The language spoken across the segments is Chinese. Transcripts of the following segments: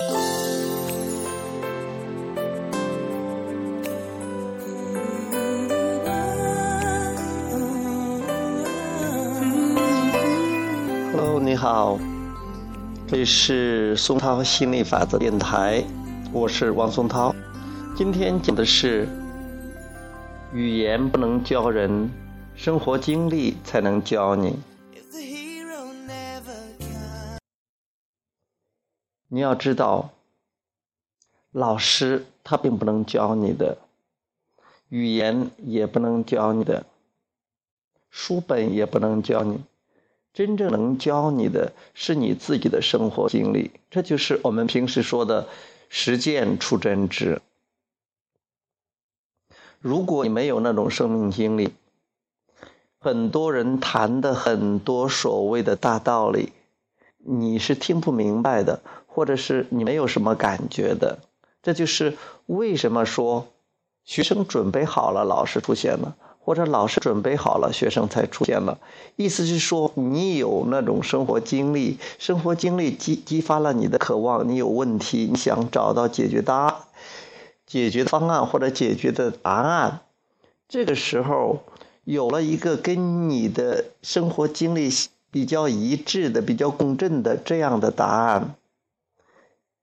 Hello，你好，这里是松涛心理法则电台，我是王松涛。今天讲的是语言不能教人，生活经历才能教你。你要知道，老师他并不能教你的，语言也不能教你的，书本也不能教你。真正能教你的是你自己的生活经历，这就是我们平时说的“实践出真知”。如果你没有那种生命经历，很多人谈的很多所谓的大道理，你是听不明白的，或者是你没有什么感觉的。这就是为什么说学生准备好了，老师出现了。或者老师准备好了，学生才出现了。意思是说，你有那种生活经历，生活经历激激发了你的渴望。你有问题，你想找到解决答案解决方案或者解决的答案。这个时候有了一个跟你的生活经历比较一致的、比较共振的这样的答案，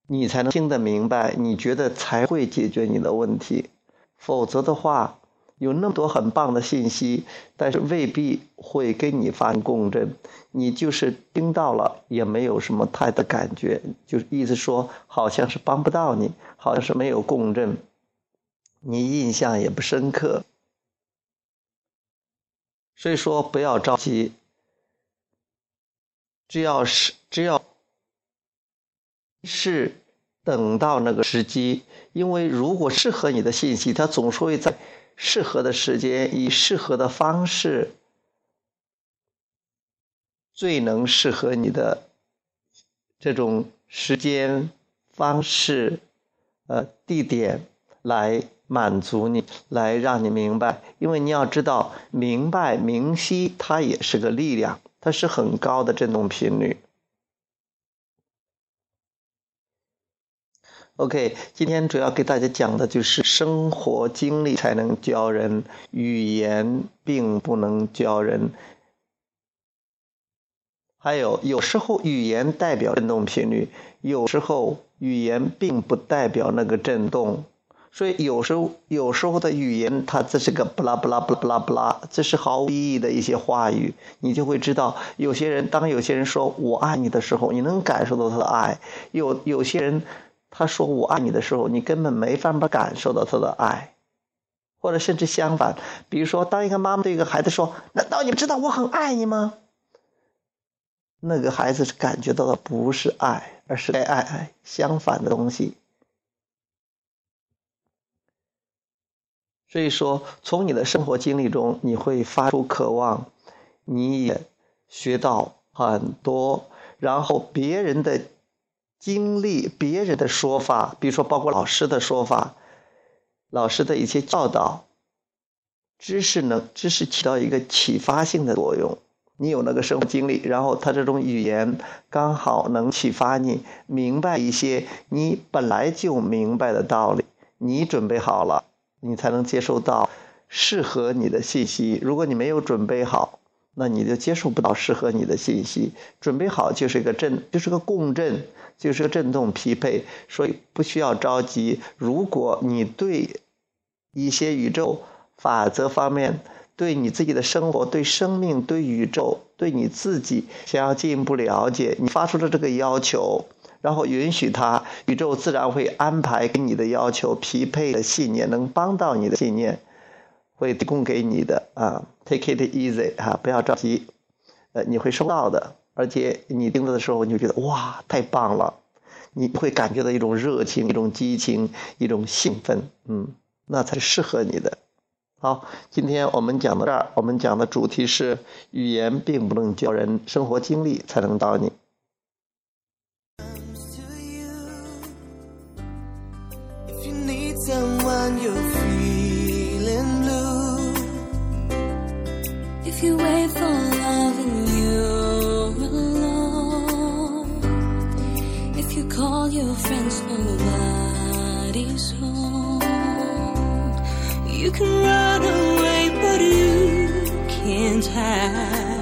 你才能听得明白。你觉得才会解决你的问题，否则的话。有那么多很棒的信息，但是未必会跟你发生共振。你就是听到了，也没有什么太的感觉，就是意思说，好像是帮不到你，好像是没有共振，你印象也不深刻。所以说，不要着急，只要是只要是等到那个时机，因为如果适合你的信息，它总是会在。适合的时间，以适合的方式，最能适合你的这种时间、方式、呃地点来满足你，来让你明白。因为你要知道，明白、明晰，它也是个力量，它是很高的振动频率。OK，今天主要给大家讲的就是生活经历才能教人，语言并不能教人。还有，有时候语言代表振动频率，有时候语言并不代表那个振动。所以有时候，有时候的语言它这是个不拉不拉不拉不拉不拉，这是毫无意义的一些话语，你就会知道，有些人当有些人说我爱你的时候，你能感受到他的爱。有有些人。他说“我爱你”的时候，你根本没办法感受到他的爱，或者甚至相反。比如说，当一个妈妈对一个孩子说：“难道你不知道我很爱你吗？”那个孩子是感觉到的不是爱，而是爱爱爱相反的东西。所以说，从你的生活经历中，你会发出渴望，你也学到很多，然后别人的。经历别人的说法，比如说包括老师的说法，老师的一些教导，知识能知识起到一个启发性的作用。你有那个生活经历，然后他这种语言刚好能启发你明白一些你本来就明白的道理。你准备好了，你才能接收到适合你的信息。如果你没有准备好，那你就接受不到适合你的信息。准备好就是一个震，就是个共振，就是个振动匹配，所以不需要着急。如果你对一些宇宙法则方面，对你自己的生活、对生命、对宇宙、对你自己想要进一步了解，你发出了这个要求，然后允许它，宇宙自然会安排跟你的要求匹配的信念，能帮到你的信念。会提供给你的啊，take it easy 哈，不要着急，呃，你会收到的，而且你听到的时候，你就觉得哇，太棒了，你会感觉到一种热情、一种激情、一种兴奋，嗯，那才适合你的。好，今天我们讲到这儿，我们讲的主题是语言并不能教人，生活经历才能导你。your friends, nobody's home. You can run away, but you can't hide.